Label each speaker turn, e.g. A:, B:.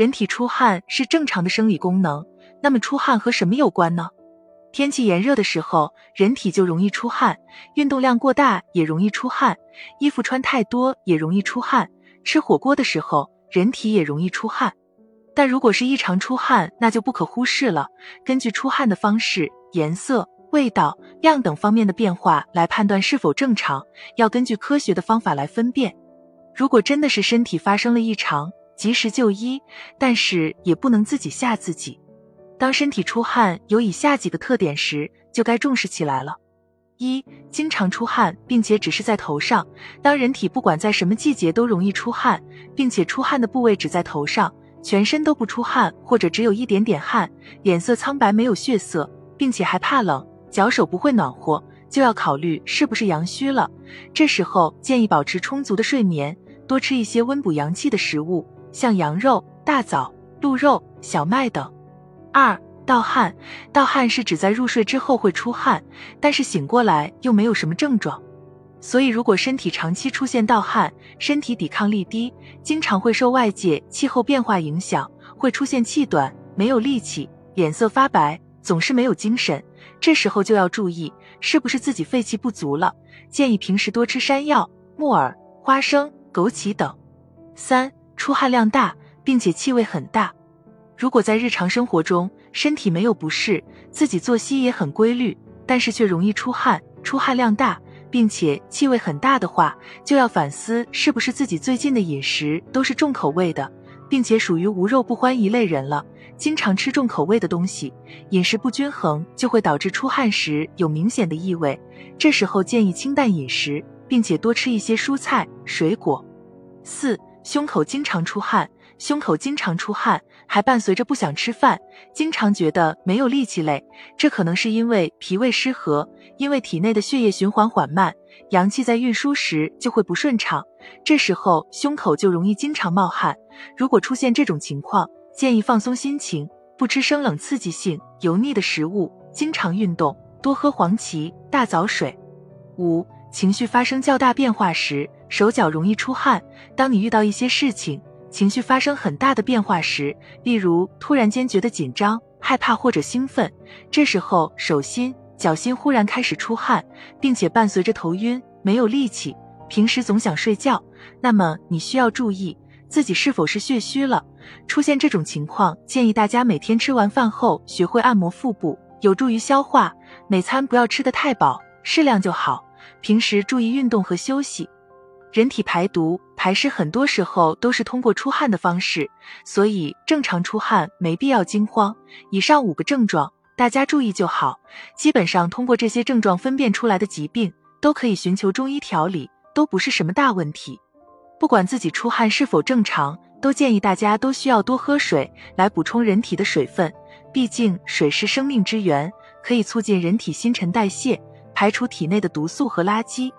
A: 人体出汗是正常的生理功能，那么出汗和什么有关呢？天气炎热的时候，人体就容易出汗；运动量过大也容易出汗；衣服穿太多也容易出汗；吃火锅的时候，人体也容易出汗。但如果是异常出汗，那就不可忽视了。根据出汗的方式、颜色、味道、量等方面的变化来判断是否正常，要根据科学的方法来分辨。如果真的是身体发生了异常，及时就医，但是也不能自己吓自己。当身体出汗有以下几个特点时，就该重视起来了。一、经常出汗，并且只是在头上。当人体不管在什么季节都容易出汗，并且出汗的部位只在头上，全身都不出汗，或者只有一点点汗，脸色苍白没有血色，并且还怕冷，脚手不会暖和，就要考虑是不是阳虚了。这时候建议保持充足的睡眠，多吃一些温补阳气的食物，像羊肉、大枣、鹿肉、小麦等。二盗汗，盗汗是指在入睡之后会出汗，但是醒过来又没有什么症状。所以如果身体长期出现盗汗，身体抵抗力低，经常会受外界气候变化影响，会出现气短、没有力气、脸色发白，总是没有精神。这时候就要注意是不是自己肺气不足了，建议平时多吃山药、木耳、花生、枸杞等。三出汗量大，并且气味很大。如果在日常生活中身体没有不适，自己作息也很规律，但是却容易出汗、出汗量大，并且气味很大的话，就要反思是不是自己最近的饮食都是重口味的，并且属于无肉不欢一类人了。经常吃重口味的东西，饮食不均衡就会导致出汗时有明显的异味。这时候建议清淡饮食，并且多吃一些蔬菜水果。四、胸口经常出汗。胸口经常出汗，还伴随着不想吃饭，经常觉得没有力气累，这可能是因为脾胃失和，因为体内的血液循环缓慢，阳气在运输时就会不顺畅，这时候胸口就容易经常冒汗。如果出现这种情况，建议放松心情，不吃生冷刺激性、油腻的食物，经常运动，多喝黄芪、大枣水。五、情绪发生较大变化时，手脚容易出汗。当你遇到一些事情，情绪发生很大的变化时，例如突然间觉得紧张、害怕或者兴奋，这时候手心、脚心忽然开始出汗，并且伴随着头晕、没有力气，平时总想睡觉，那么你需要注意自己是否是血虚了。出现这种情况，建议大家每天吃完饭后学会按摩腹部，有助于消化。每餐不要吃得太饱，适量就好。平时注意运动和休息。人体排毒排湿很多时候都是通过出汗的方式，所以正常出汗没必要惊慌。以上五个症状大家注意就好。基本上通过这些症状分辨出来的疾病，都可以寻求中医调理，都不是什么大问题。不管自己出汗是否正常，都建议大家都需要多喝水来补充人体的水分，毕竟水是生命之源，可以促进人体新陈代谢，排除体内的毒素和垃圾。